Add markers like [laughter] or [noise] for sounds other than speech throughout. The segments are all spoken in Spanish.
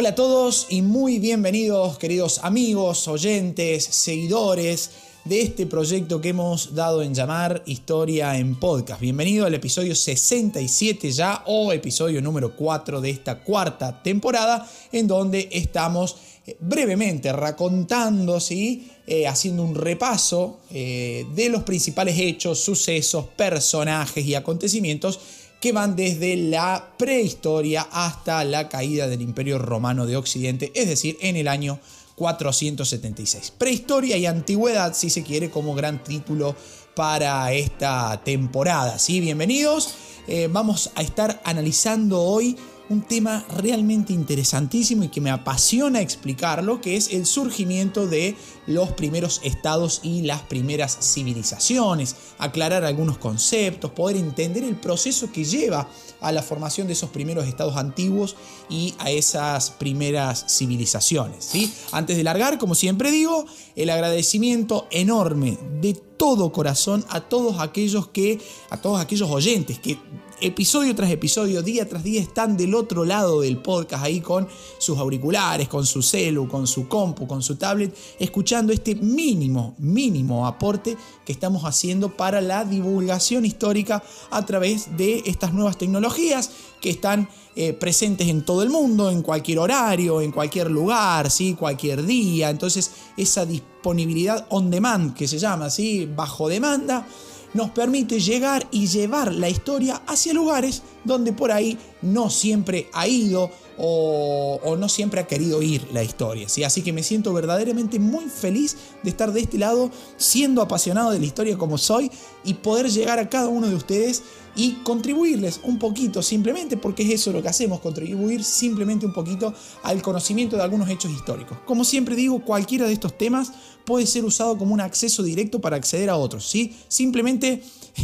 Hola a todos y muy bienvenidos queridos amigos, oyentes, seguidores de este proyecto que hemos dado en llamar Historia en Podcast. Bienvenido al episodio 67 ya o episodio número 4 de esta cuarta temporada en donde estamos eh, brevemente racontando, ¿sí? Eh, haciendo un repaso eh, de los principales hechos, sucesos, personajes y acontecimientos que van desde la prehistoria hasta la caída del Imperio Romano de Occidente, es decir, en el año 476. Prehistoria y antigüedad, si se quiere, como gran título para esta temporada. ¿sí? Bienvenidos. Eh, vamos a estar analizando hoy un tema realmente interesantísimo y que me apasiona explicarlo, que es el surgimiento de los primeros estados y las primeras civilizaciones, aclarar algunos conceptos, poder entender el proceso que lleva a la formación de esos primeros estados antiguos y a esas primeras civilizaciones. ¿sí? Antes de largar, como siempre digo, el agradecimiento enorme de todo corazón a todos aquellos que, a todos aquellos oyentes que episodio tras episodio, día tras día, están del otro lado del podcast ahí con sus auriculares, con su celu, con su compu, con su tablet, escuchando este mínimo, mínimo aporte que estamos haciendo para la divulgación histórica a través de estas nuevas tecnologías que están eh, presentes en todo el mundo, en cualquier horario, en cualquier lugar, ¿sí? cualquier día. Entonces, esa disponibilidad on demand que se llama, ¿sí? bajo demanda, nos permite llegar y llevar la historia hacia lugares donde por ahí no siempre ha ido o, no siempre ha querido ir la historia. ¿sí? Así que me siento verdaderamente muy feliz de estar de este lado, siendo apasionado de la historia como soy y poder llegar a cada uno de ustedes y contribuirles un poquito simplemente, porque es eso lo que hacemos, contribuir simplemente un poquito al conocimiento de algunos hechos históricos. Como siempre digo, cualquiera de estos temas puede ser usado como un acceso directo para acceder a otros, ¿sí? Simplemente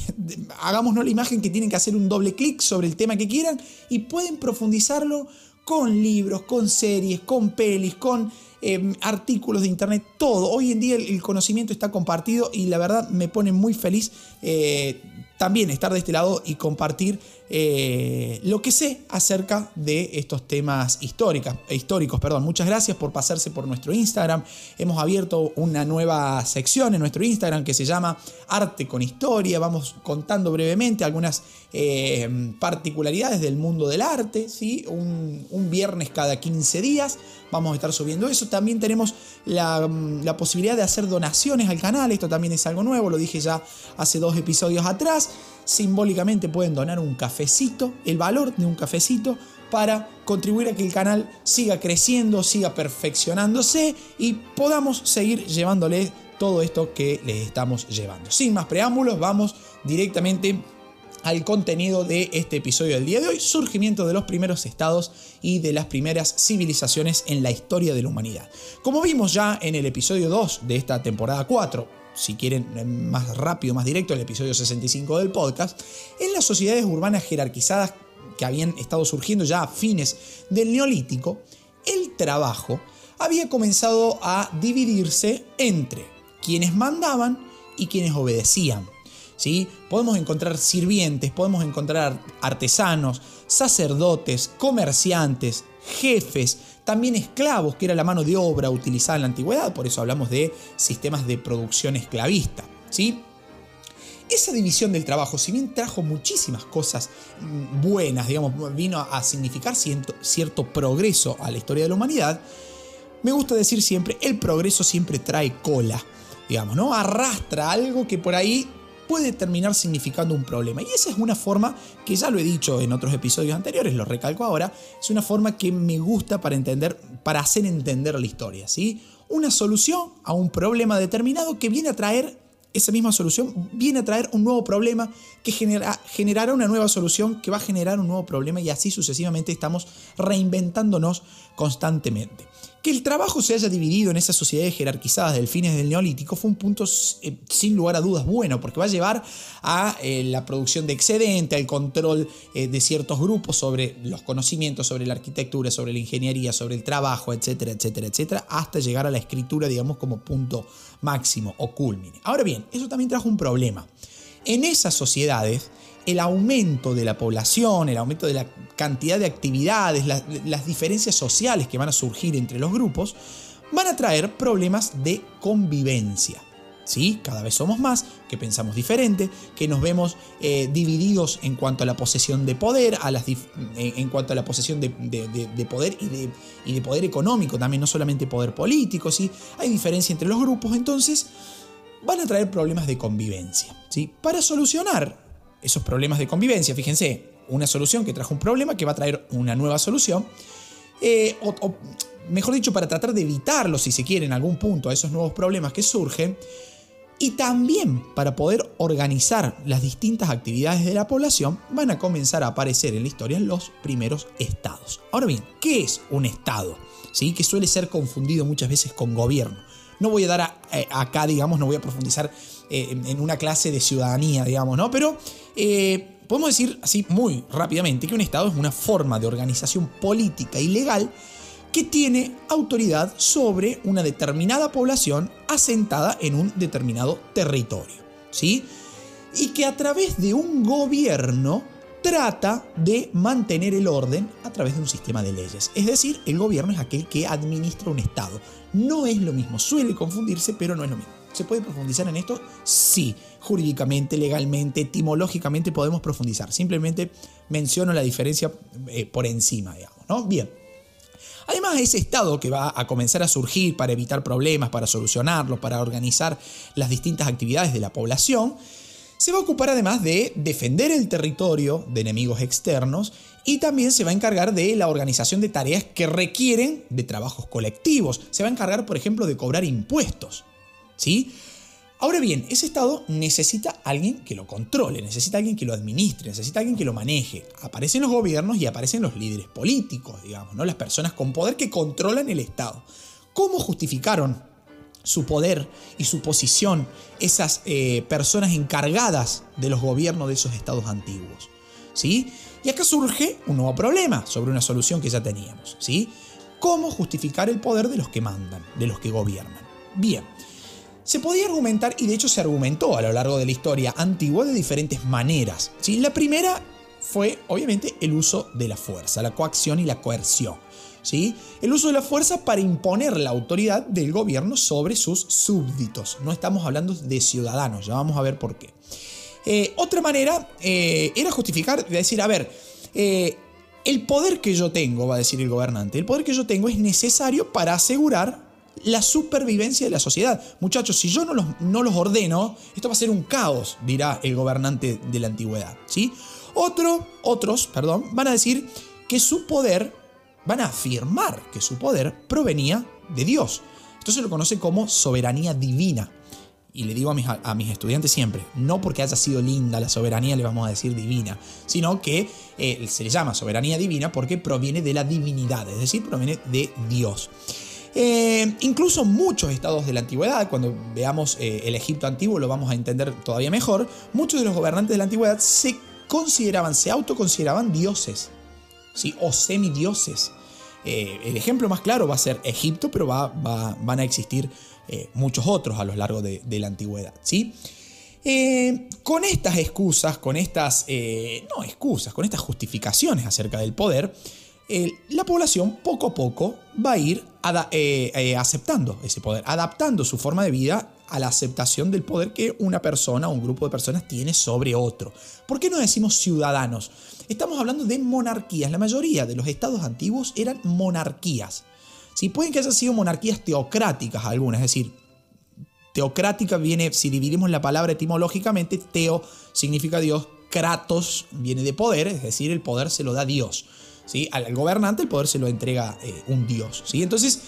[laughs] hagámonos la imagen que tienen que hacer un doble clic sobre el tema que quieran y pueden profundizarlo con libros, con series, con pelis, con em, artículos de internet, todo. Hoy en día el, conocimiento está compartido y la verdad me pone muy feliz eh, también estar de este lado y compartir eh, lo que sé acerca de estos temas históricos. históricos perdón. Muchas gracias por pasarse por nuestro Instagram. Hemos abierto una nueva sección en nuestro Instagram que se llama Arte con Historia. Vamos contando brevemente algunas eh, particularidades del mundo del arte. ¿sí? Un, viernes cada 15 días vamos a estar subiendo eso. También tenemos la, la posibilidad de hacer donaciones al canal. Esto también es algo nuevo, lo dije ya hace dos episodios atrás simbólicamente pueden donar un cafecito, el valor de un cafecito, para contribuir a que el canal siga creciendo, siga perfeccionándose y podamos seguir llevándole todo esto que les estamos llevando. Sin más preámbulos, vamos directamente al contenido de este episodio del día de hoy, surgimiento de los primeros estados y de las primeras civilizaciones en la historia de la humanidad. Como vimos ya en el episodio 2 de esta temporada 4, si quieren eh, más rápido, más directo, el episodio 65 del podcast, en las sociedades urbanas jerarquizadas que habían estado surgiendo ya a fines del neolítico, el trabajo había comenzado a dividirse entre quienes mandaban y quienes obedecían. ¿Sí? Podemos encontrar sirvientes, podemos encontrar artesanos, sacerdotes, comerciantes, jefes, también esclavos, que era la mano de obra utilizada en la antigüedad, por eso hablamos de sistemas de producción esclavista. ¿sí? Esa división del trabajo, si bien trajo muchísimas cosas buenas, digamos, vino a significar cierto, cierto progreso a la historia de la humanidad, me gusta decir siempre, el progreso siempre trae cola, digamos, ¿no? Arrastra algo que por ahí puede terminar significando un problema. Y esa es una forma que ya lo he dicho en otros episodios anteriores, lo recalco ahora, es una forma que me gusta para entender, para hacer entender la historia, ¿sí? Una solución a un problema determinado que viene a traer esa misma solución viene a traer un nuevo problema que genera, generará una nueva solución que va a generar un nuevo problema y así sucesivamente estamos reinventándonos constantemente. Que el trabajo se haya dividido en esas sociedades jerarquizadas del fines del neolítico fue un punto eh, sin lugar a dudas bueno, porque va a llevar a eh, la producción de excedente, al control eh, de ciertos grupos sobre los conocimientos, sobre la arquitectura, sobre la ingeniería, sobre el trabajo, etcétera, etcétera, etcétera, hasta llegar a la escritura, digamos, como punto máximo o culmine. Ahora bien, eso también trajo un problema. En esas sociedades, el aumento de la población, el aumento de la cantidad de actividades, las diferencias sociales que van a surgir entre los grupos, van a traer problemas de convivencia. ¿Sí? Cada vez somos más, que pensamos diferente, que nos vemos eh, divididos en cuanto a la posesión de poder, las en cuanto a la posesión de, poder y de, y de, poder económico, también no solamente poder político, ¿sí? Hay diferencia entre los grupos, entonces van a traer problemas de convivencia. ¿sí? Para solucionar esos problemas de convivencia, fíjense, una solución que trajo un problema que va a traer una nueva solución, eh, o, mejor dicho, para tratar de evitarlo, si se quiere, en algún punto a esos nuevos problemas que surgen, y también para poder organizar las distintas actividades de la población, van a comenzar a aparecer en la historia los primeros estados. Ahora bien, ¿qué es un estado? ¿Sí? Que suele ser confundido muchas veces con gobierno. No voy a dar eh, acá, digamos, no voy a profundizar eh, en una clase de ciudadanía, digamos, ¿no? Pero eh, podemos decir así muy rápidamente que un Estado es una forma de organización política y legal que tiene autoridad sobre una determinada población asentada en un determinado territorio, ¿sí? Y que a través de un gobierno trata de mantener el orden a través de un sistema de leyes. Es decir, el gobierno es aquel que administra un Estado. No es lo mismo, suele confundirse, pero no es lo mismo. ¿Se puede profundizar en esto? Sí, jurídicamente, legalmente, etimológicamente podemos profundizar. Simplemente menciono la diferencia eh, por encima, digamos, ¿no? Bien. Además, ese Estado que va a comenzar a surgir para evitar problemas, para solucionarlos, para organizar las distintas actividades de la población, se va a ocupar además de defender el territorio de enemigos externos y también se va a encargar de la organización de tareas que requieren de trabajos colectivos. Se va a encargar, por ejemplo, de cobrar impuestos. ¿Sí? Ahora bien, ese Estado necesita alguien que lo controle, necesita alguien que lo administre, necesita alguien que lo maneje. Aparecen los gobiernos y aparecen los líderes políticos, digamos, ¿no? Las personas con poder que controlan el Estado. ¿Cómo justificaron su poder y su posición esas eh, personas encargadas de los gobiernos de esos estados antiguos? ¿Sí? Y acá surge un nuevo problema sobre una solución que ya teníamos. ¿Sí? ¿Cómo justificar el poder de los que mandan, de los que gobiernan? Bien. Se podía argumentar, y de hecho se argumentó a lo largo de la historia antigua de diferentes maneras. ¿sí? La primera fue, obviamente, el uso de la fuerza, la coacción y la coerción. ¿Sí? El uso de la fuerza para imponer la autoridad del gobierno sobre sus súbditos. No estamos hablando de ciudadanos, ya vamos a ver por qué. Eh, otra manera eh, era justificar, decir, a ver, eh, el poder que yo tengo, va a decir el gobernante, el poder que yo tengo es necesario para asegurar la supervivencia de la sociedad. Muchachos, si yo no los, no los ordeno, esto va a ser un caos, dirá el gobernante de la antigüedad. ¿sí? Otro, otros perdón, van a decir que su poder, van a afirmar que su poder provenía de Dios. Esto se lo conoce como soberanía divina. Y le digo a mis, a mis, estudiantes siempre, no porque haya sido linda la soberanía le vamos a decir divina, sino que eh, se le llama soberanía divina porque proviene de la divinidad, es decir, proviene de Dios. Eh, incluso muchos estados de la antigüedad, cuando veamos eh, el Egipto antiguo lo vamos a entender todavía mejor, muchos de los gobernantes de la antigüedad se consideraban, se autoconsideraban dioses, ¿sí? o semidioses. Eh, el ejemplo más claro va a ser Egipto, pero va, van a existir muchos otros a lo largo de, la antigüedad. ¿sí? con estas excusas, con estas, no excusas, con estas justificaciones acerca del poder, la población poco a poco va a ir eh, eh, aceptando ese poder, adaptando su forma de vida a la aceptación del poder que una persona o un grupo de personas tiene sobre otro. ¿Por qué no decimos ciudadanos? Estamos hablando de monarquías. La mayoría de los estados antiguos eran monarquías. Si pueden que hayan sido monarquías teocráticas algunas, es decir, teocrática viene, si dividimos la palabra etimológicamente, teo significa Dios, kratos viene de poder, es decir, el poder se lo da Dios. Al, gobernante el poder se lo entrega eh, un dios. ¿sí? Entonces,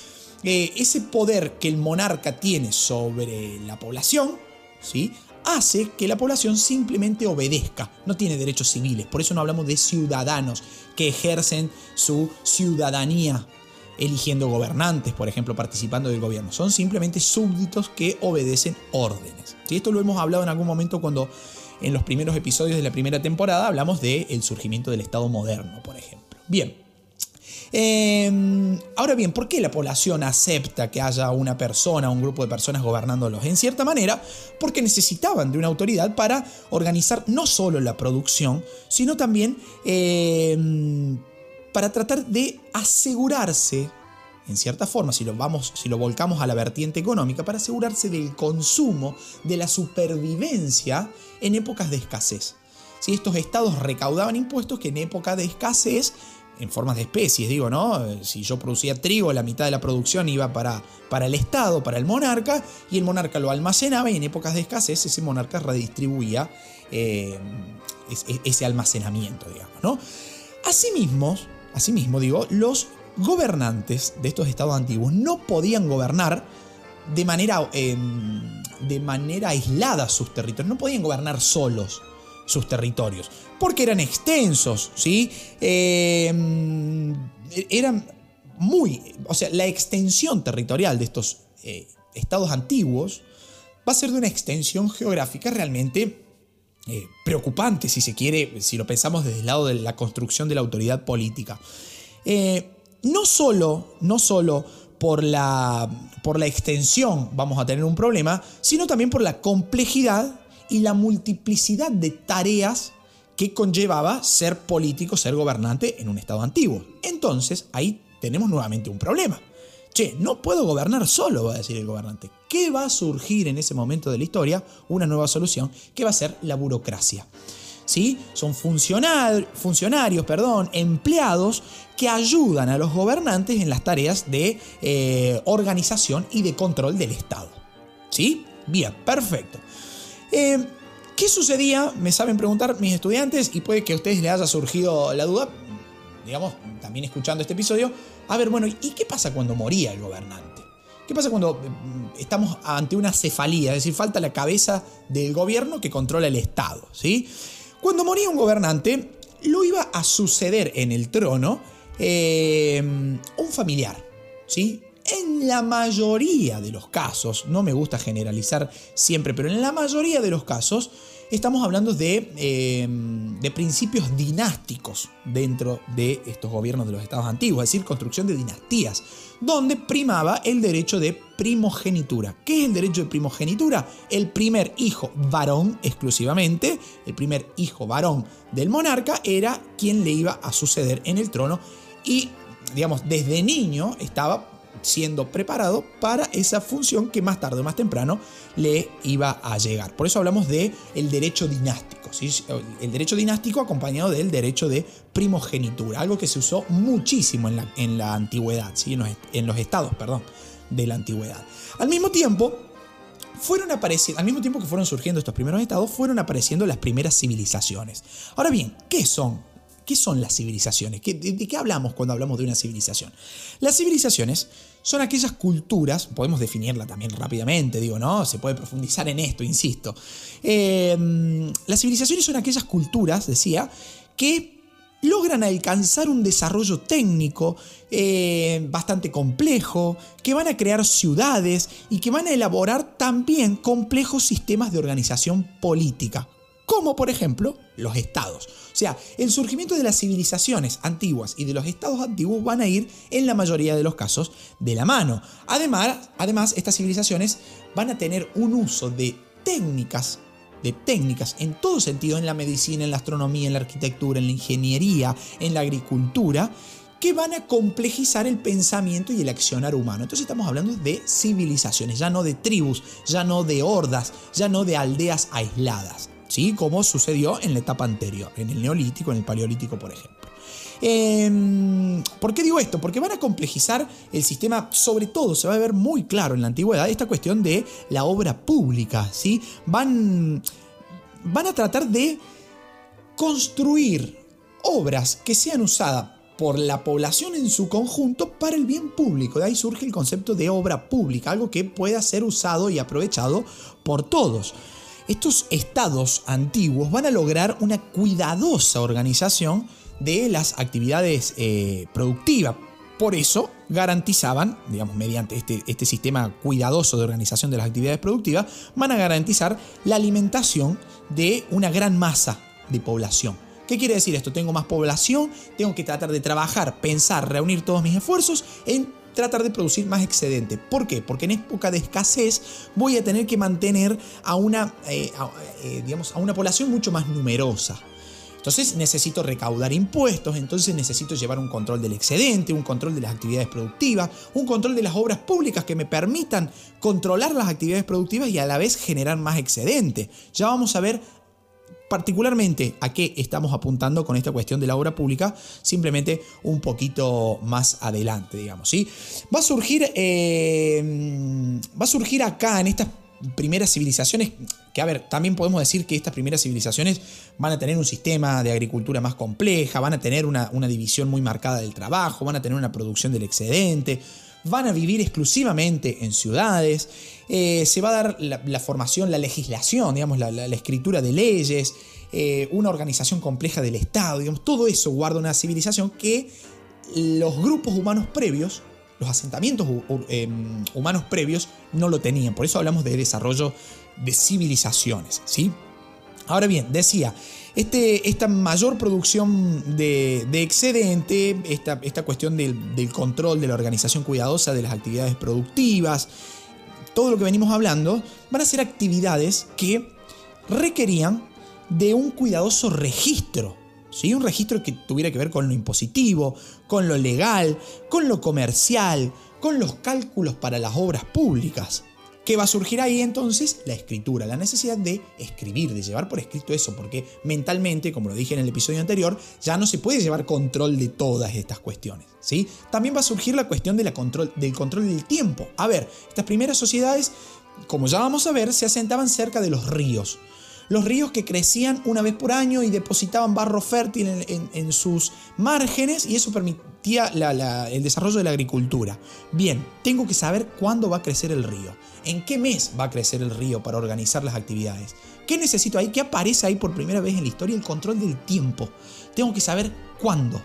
eh, ese poder que el monarca tiene sobre la población, ¿sí? hace que la población simplemente obedezca, no tiene derechos civiles, por eso no hablamos de ciudadanos que ejercen su ciudadanía eligiendo gobernantes, por ejemplo, participando del gobierno, son simplemente súbditos que obedecen órdenes. Esto lo hemos hablado en algún momento cuando en los primeros episodios de la primera temporada hablamos del surgimiento del Estado moderno, por ejemplo. Bien, Em, ahora bien, ¿por qué la población acepta que haya una persona, un grupo de personas gobernándolos? En cierta manera, porque necesitaban de una autoridad para organizar no solo la producción, sino también em, para tratar de asegurarse en cierta forma, si lo, vamos, si lo volcamos a la vertiente económica, para asegurarse del consumo, de la supervivencia en épocas de escasez. Si estos estados recaudaban impuestos que en época de escasez en formas de especies, digo, ¿no? Si yo producía trigo, la mitad de la producción iba para, para el Estado, para el monarca, y el monarca lo almacenaba y en épocas de escasez ese monarca redistribuía eh, ese almacenamiento, digamos, ¿no? Asimismo, asimismo, digo, los gobernantes de estos estados antiguos no podían gobernar de manera, em, de manera aislada sus territorios, no podían gobernar solos sus territorios, porque eran extensos, ¿sí? Em, eran muy, o sea, la extensión territorial de estos eh, estados antiguos va a ser de una extensión geográfica realmente eh, preocupante, si se quiere, si lo pensamos desde el lado de la construcción de la autoridad política. Eh, no solo, no solo por la, por la extensión vamos a tener un problema, sino también por la complejidad y la multiplicidad de tareas que conllevaba ser político, ser gobernante en un Estado antiguo. Entonces, ahí tenemos nuevamente un problema. Che, no puedo gobernar solo, va a decir el gobernante. ¿Qué va a surgir en ese momento de la historia? Una nueva solución, que va a ser la burocracia. ¿Sí? Son funcionarios, perdón, empleados que ayudan a los gobernantes en las tareas de eh, organización y de control del Estado. ¿Sí? Bien, perfecto. Eh, ¿Qué sucedía? Me saben preguntar mis estudiantes y puede que a ustedes les haya surgido la duda, digamos, también escuchando este episodio. A ver, bueno, ¿y qué pasa cuando moría el gobernante? ¿Qué pasa cuando mm, estamos ante una cefalía? Es decir, falta la cabeza del gobierno que controla el Estado, ¿sí? Cuando moría un gobernante, lo iba a suceder en el trono eh, un familiar, ¿sí? En la mayoría de los casos, no me gusta generalizar siempre, pero en la mayoría de los casos estamos hablando de, em, de, principios dinásticos dentro de estos gobiernos de los estados antiguos, es decir, construcción de dinastías, donde primaba el derecho de primogenitura. ¿Qué es el derecho de primogenitura? El primer hijo varón exclusivamente, el primer hijo varón del monarca era quien le iba a suceder en el trono y, digamos, desde niño estaba siendo preparado para esa función que más tarde o más temprano le iba a llegar. Por eso hablamos de el derecho dinástico, el derecho dinástico acompañado del derecho de primogenitura, algo que se usó muchísimo en la, en la antigüedad, ¿sí? en, los, en los estados perdón, de la antigüedad. Al mismo tiempo, fueron apareciendo, al mismo tiempo que fueron surgiendo estos primeros estados, fueron apareciendo las primeras civilizaciones. Ahora bien, ¿qué son ¿Qué son las civilizaciones? de, qué hablamos cuando hablamos de una civilización? Las civilizaciones son aquellas culturas, podemos definirla también rápidamente, digo, ¿no? Se puede profundizar en esto, insisto. Em, las civilizaciones son aquellas culturas, decía, que logran alcanzar un desarrollo técnico eh, bastante complejo, que van a crear ciudades y que van a elaborar también complejos sistemas de organización política, como por ejemplo los estados. O sea, el surgimiento de las civilizaciones antiguas y de los estados antiguos van a ir en la mayoría de los casos de la mano. Además, además estas civilizaciones van a tener un uso de técnicas de técnicas en todo sentido, en la medicina, en la astronomía, en la arquitectura, en la ingeniería, en la agricultura, que van a complejizar el pensamiento y el accionar humano. Entonces estamos hablando de civilizaciones, ya no de tribus, ya no de hordas, ya no de aldeas aisladas. ¿Sí? como sucedió en la etapa anterior, en el neolítico, en el paleolítico, por ejemplo. Em, ¿Por qué digo esto? Porque van a complejizar el sistema, sobre todo se va a ver muy claro en la antigüedad esta cuestión de la obra pública, ¿sí? Van, van a tratar de construir obras que sean usadas por la población en su conjunto para el bien público. De ahí surge el concepto de obra pública, algo que pueda ser usado y aprovechado por todos. Estos estados antiguos van a lograr una cuidadosa organización de las actividades eh, productivas. Por eso garantizaban, digamos, mediante este, este sistema cuidadoso de organización de las actividades productivas, van a garantizar la alimentación de una gran masa de población. ¿Qué quiere decir esto? Tengo más población, tengo que tratar de trabajar, pensar, reunir todos mis esfuerzos en tratar de producir más excedente. ¿Por qué? Porque en época de escasez voy a tener que mantener a una, eh, eh, digamos, a una población mucho más numerosa. Entonces necesito recaudar impuestos, entonces necesito llevar un control del excedente, un control de las actividades productivas, un control de las obras públicas que me permitan controlar las actividades productivas y a la vez generar más excedente. Ya vamos a ver particularmente a qué estamos apuntando con esta cuestión de la obra pública, simplemente un poquito más adelante, digamos. ¿sí? Va, a surgir, eh, va a surgir acá en estas primeras civilizaciones, que a ver, también podemos decir que estas primeras civilizaciones van a tener un sistema de agricultura más compleja, van a tener una, división muy marcada del trabajo, van a tener una producción del excedente, van a vivir exclusivamente en ciudades, eh, se va a dar la, formación, la legislación, digamos, la, escritura de leyes, eh, una organización compleja del Estado, todo eso guarda una civilización que los grupos humanos previos los asentamientos em, humanos previos no lo tenían. Por eso hablamos de desarrollo de civilizaciones. ¿sí? Ahora bien, decía, este, esta mayor producción de, excedente, esta, cuestión del, del, control, de la organización cuidadosa de las actividades productivas, todo lo que venimos hablando, van a ser actividades que requerían de un cuidadoso registro un registro que tuviera que ver con lo impositivo, con lo legal, con lo comercial, con los cálculos para las obras públicas. ¿Qué va a surgir ahí entonces? La escritura, la necesidad de escribir, de llevar por escrito eso, porque mentalmente, como lo dije en el episodio anterior, ya no se puede llevar control de todas estas cuestiones. ¿sí? También va a surgir la cuestión de la control, del control del tiempo. A ver, estas primeras sociedades, como ya vamos a ver, se asentaban cerca de los ríos los ríos que crecían una vez por año y depositaban barro fértil en, sus márgenes y eso permitía el desarrollo de la agricultura. Bien, tengo que saber cuándo va a crecer el río, en qué mes va a crecer el río para organizar las actividades. ¿Qué necesito ahí? ¿Qué aparece ahí por primera vez en la historia? El control del tiempo. Tengo que saber cuándo,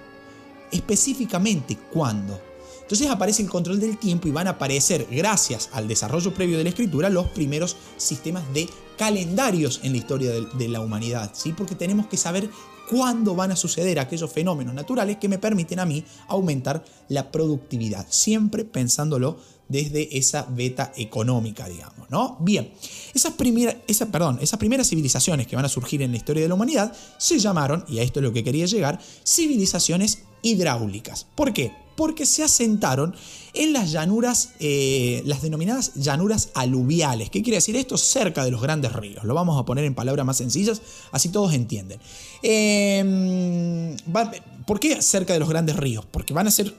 específicamente cuándo. Entonces aparece el control del tiempo y van a aparecer, gracias al desarrollo previo de la escritura, los primeros sistemas de calendarios en la historia de, la humanidad, ¿sí? porque tenemos que saber cuándo van a suceder aquellos fenómenos naturales que me permiten a mí aumentar la productividad, siempre pensándolo desde esa beta económica, digamos, ¿no? Bien, esas, primeras, perdón, esas primeras civilizaciones que van a surgir en la historia de la humanidad se llamaron, y a esto es lo que quería llegar, civilizaciones hidráulicas. ¿Por qué? porque se asentaron en las llanuras, eh, las denominadas llanuras aluviales. ¿Qué quiere decir esto? Cerca de los grandes ríos. Lo vamos a poner en palabras más sencillas, así todos entienden. Em, ¿Por qué cerca de los grandes ríos? Porque van a ser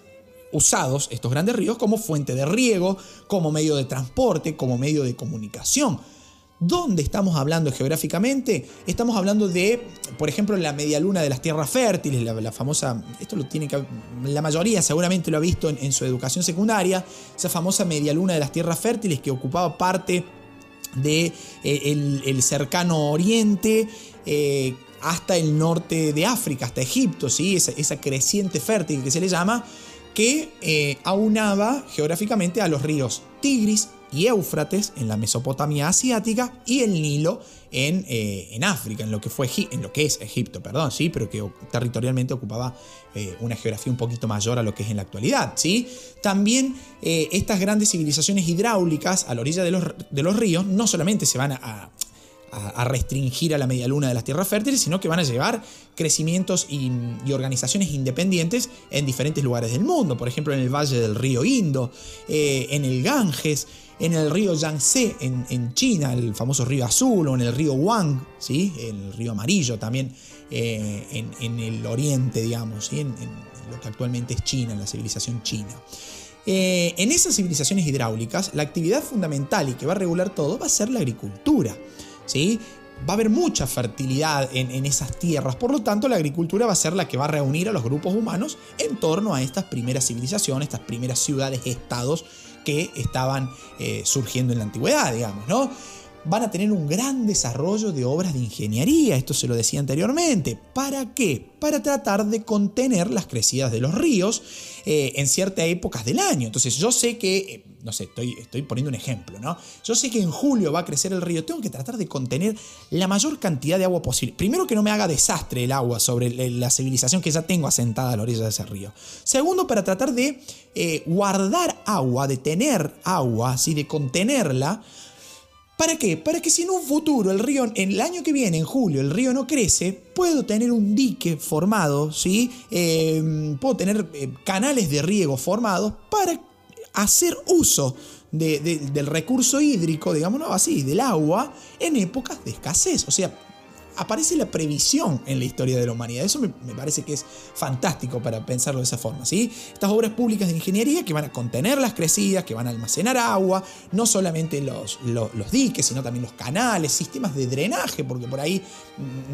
usados estos grandes ríos como fuente de riego, como medio de transporte, como medio de comunicación. ¿Dónde estamos hablando geográficamente? Estamos hablando de, por ejemplo, la media luna de las tierras fértiles, la, famosa, esto lo tiene que, la mayoría seguramente lo ha visto en, su educación secundaria, esa famosa media luna de las tierras fértiles que ocupaba parte de eh, cercano oriente eh, hasta el norte de África, hasta Egipto, ¿sí? esa, creciente fértil que se le llama, que eh, aunaba geográficamente a los ríos Tigris, y Éufrates en la Mesopotamia asiática y el Nilo en, eh, en África, en lo, que fue, en lo que es Egipto, perdón, ¿sí? pero que territorialmente ocupaba eh, una geografía un poquito mayor a lo que es en la actualidad. ¿sí? También eh, estas grandes civilizaciones hidráulicas a la orilla de los, de los ríos no solamente se van a, a, restringir a la media luna de las tierras fértiles, sino que van a llevar crecimientos y, organizaciones independientes en diferentes lugares del mundo, por ejemplo en el valle del río Indo, eh, en el Ganges, en el río Yangtze en, China, el famoso río azul, o en el río Wang, ¿sí? el río amarillo también eh, en, el oriente, digamos, ¿sí? en, lo que actualmente es China, en la civilización china. Eh, en esas civilizaciones hidráulicas, la actividad fundamental y que va a regular todo va a ser la agricultura. ¿Sí? Va a haber mucha fertilidad en, esas tierras, por lo tanto la agricultura va a ser la que va a reunir a los grupos humanos en torno a estas primeras civilizaciones, estas primeras ciudades, estados que estaban eh, surgiendo en la antigüedad, digamos, ¿no? van a tener un gran desarrollo de obras de ingeniería, esto se lo decía anteriormente. ¿Para qué? Para tratar de contener las crecidas de los ríos eh, en ciertas épocas del año. Entonces yo sé que, eh, no sé, estoy, estoy poniendo un ejemplo, ¿no? Yo sé que en julio va a crecer el río, tengo que tratar de contener la mayor cantidad de agua posible. Primero que no me haga desastre el agua sobre la civilización que ya tengo asentada a la orilla de ese río. Segundo, para tratar de eh, guardar agua, de tener agua, así de contenerla ¿Para qué? Para que si en un futuro el río, en el año que viene, en julio, el río no crece, puedo tener un dique formado, ¿sí? Em, puedo tener eh, canales de riego formados para hacer uso del recurso hídrico, digámoslo así, del agua, en épocas de escasez. O sea, aparece la previsión en la historia de la humanidad. Eso me, parece que es fantástico para pensarlo de esa forma. ¿sí? Estas obras públicas de ingeniería que van a contener las crecidas, que van a almacenar agua, no solamente los, los, diques, sino también los canales, sistemas de drenaje, porque por ahí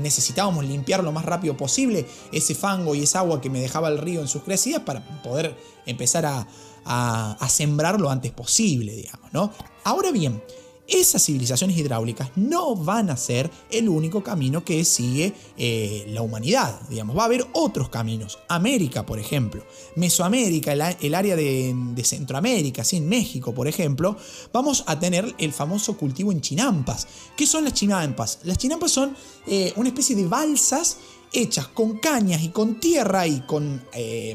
necesitábamos limpiar lo más rápido posible ese fango y esa agua que me dejaba el río en sus crecidas para poder empezar a, a, sembrar lo antes posible, digamos. ¿no? Ahora bien, esas civilizaciones hidráulicas no van a ser el único camino que sigue eh, la humanidad. Digamos, va a haber otros caminos. América, por ejemplo, Mesoamérica, el, área de, Centroamérica, en México, por ejemplo, vamos a tener el famoso cultivo en chinampas. ¿Qué son las chinampas? Las chinampas son eh, una especie de balsas hechas con cañas y con tierra y con eh,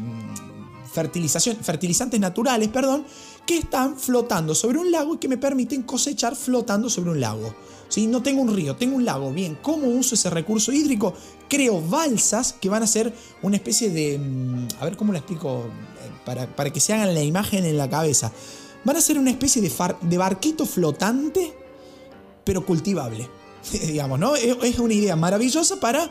fertilización, fertilizantes naturales, perdón, que están flotando sobre un lago y que me permiten cosechar flotando sobre un lago. Si No tengo un río, tengo un lago. Bien, ¿cómo uso ese recurso hídrico? Creo balsas que van a ser una especie de... Mm, a ver cómo lo explico eh, para, para que se hagan la imagen en la cabeza. Van a ser una especie de, de barquito flotante, pero cultivable. [laughs] Digamos, ¿no? Es una idea maravillosa para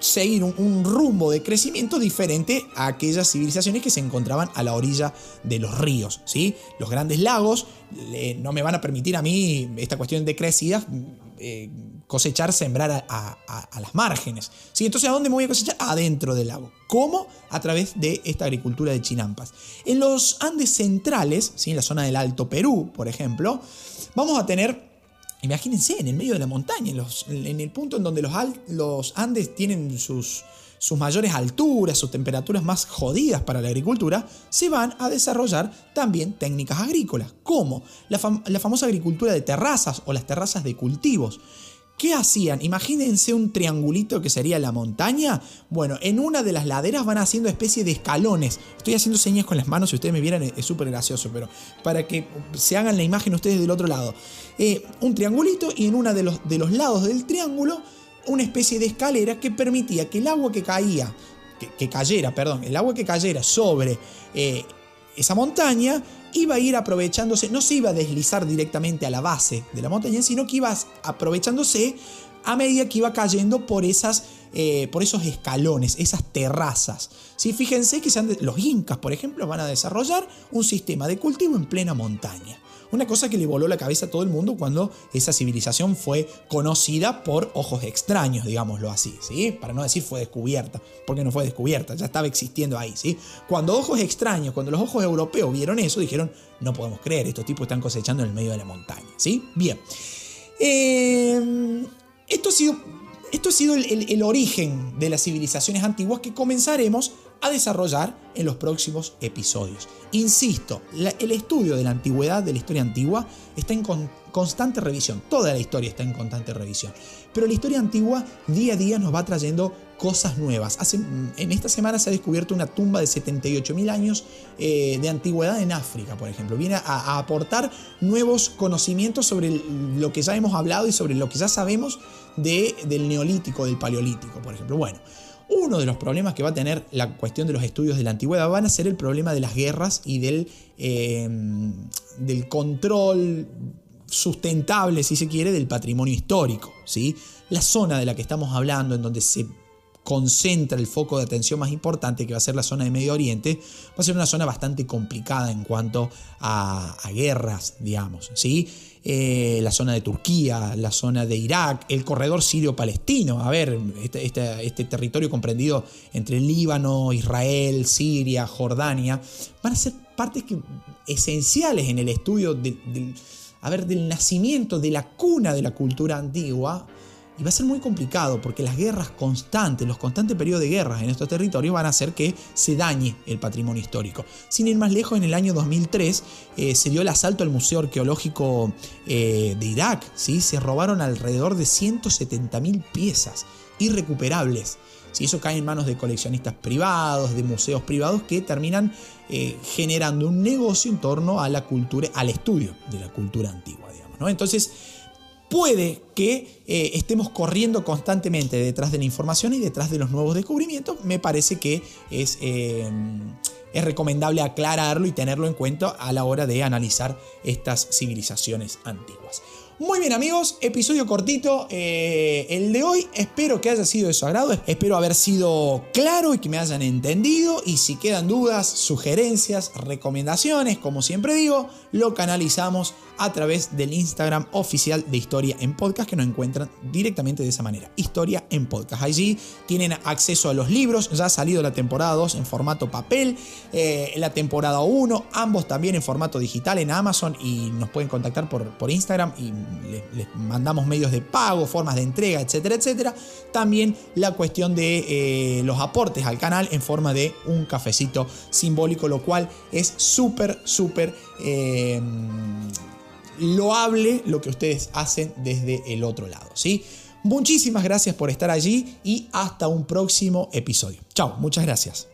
seguir un, rumbo de crecimiento diferente a aquellas civilizaciones que se encontraban a la orilla de los ríos. ¿sí? Los grandes lagos no me van a permitir a mí esta cuestión de crecidas eh, cosechar, sembrar a, las márgenes. ¿sí? Entonces, ¿a dónde me voy a cosechar? Adentro del lago. ¿Cómo? A través de esta agricultura de chinampas. En los Andes centrales, ¿sí? en la zona del Alto Perú, por ejemplo, vamos a tener Imagínense, en el medio de la montaña, en, el punto en donde los, Andes tienen sus, mayores alturas, sus temperaturas más jodidas para la agricultura, se van a desarrollar también técnicas agrícolas, como la famosa agricultura de terrazas o las terrazas de cultivos. ¿Qué hacían? Imagínense un triangulito que sería la montaña. Bueno, en una de las laderas van haciendo especie de escalones. Estoy haciendo señas con las manos, si ustedes me vieran es súper gracioso, pero para que se hagan la imagen ustedes del otro lado. Eh, un triangulito y en uno de los, de los lados del triángulo una especie de escalera que permitía que el agua que caía, que, cayera, perdón, el agua que cayera sobre eh, esa montaña iba a ir aprovechándose, no se iba a deslizar directamente a la base de la montaña, sino que iba aprovechándose a medida que iba cayendo por, esas, eh, por esos escalones, esas terrazas. ¿Sí? Fíjense que los incas, por ejemplo, van a desarrollar un sistema de cultivo en plena montaña. Una cosa que le voló la cabeza a todo el mundo cuando esa civilización fue conocida por ojos extraños, digámoslo así, ¿sí? Para no decir fue descubierta, porque no fue descubierta, ya estaba existiendo ahí, ¿sí? Cuando ojos extraños, cuando los ojos europeos vieron eso, dijeron, no podemos creer, estos tipos están cosechando en el medio de la montaña, ¿sí? Bien. Eh, esto ha sido, esto ha sido el origen de las civilizaciones antiguas que comenzaremos a desarrollar en los próximos episodios. Insisto, el estudio de la antigüedad, de la historia antigua, está en constante revisión. Toda la historia está en constante revisión. Pero la historia antigua día a día nos va trayendo cosas nuevas. Hace, en esta semana se ha descubierto una tumba de 78.000 años eh, de antigüedad en África, por ejemplo. Viene a, aportar nuevos conocimientos sobre lo que ya hemos hablado y sobre lo que ya sabemos de, del neolítico, del paleolítico, por ejemplo. Bueno, uno de los problemas que va a tener la cuestión de los estudios de la antigüedad van a ser el problema de las guerras y del, eh, del control sustentable, si se quiere, del patrimonio histórico. ¿sí? La zona de la que estamos hablando, en donde se concentra el foco de atención más importante, que va a ser la zona de Medio Oriente, va a ser una zona bastante complicada en cuanto a, a guerras, digamos. ¿sí? Eh, la zona de Turquía, la zona de Irak, el corredor sirio-palestino, a ver, este, este, este, territorio comprendido entre Líbano, Israel, Siria, Jordania, van a ser partes esenciales en el estudio del a ver, del nacimiento, de la cuna de la cultura antigua, y va a ser muy complicado porque las guerras constantes, los constantes periodos de guerras en estos territorios van a hacer que se dañe el patrimonio histórico. Sin ir más lejos, en el año 2003 eh, se dio el asalto al Museo Arqueológico eh, de Irak. ¿sí? Se robaron alrededor de 170.000 piezas irrecuperables. Si eso cae en manos de coleccionistas privados, de museos privados que terminan eh, generando un negocio en torno a la cultura, al estudio de la cultura antigua, digamos. ¿no? Entonces, puede que eh, estemos corriendo constantemente detrás de la información y detrás de los nuevos descubrimientos. Me parece que es, eh, es recomendable aclararlo y tenerlo en cuenta a la hora de analizar estas civilizaciones antiguas. Muy bien amigos, episodio cortito eh, el de hoy. Espero que haya sido de su agrado, espero haber sido claro y que me hayan entendido. Y si quedan dudas, sugerencias, recomendaciones, como siempre digo, lo canalizamos a través del Instagram oficial de Historia en Podcast que nos encuentran directamente de esa manera. Historia en Podcast. Allí tienen acceso a los libros. Ya ha salido la temporada 2 en formato papel, eh, la temporada 1, ambos también en formato digital en Amazon y nos pueden contactar por, por Instagram y les, mandamos medios de pago, formas de entrega, etcétera, etcétera. También la cuestión de eh, los aportes al canal en forma de un cafecito simbólico, lo cual es súper, súper... Eh, loable lo que ustedes hacen desde el otro lado, ¿sí? Muchísimas gracias por estar allí y hasta un próximo episodio. Chao, muchas gracias.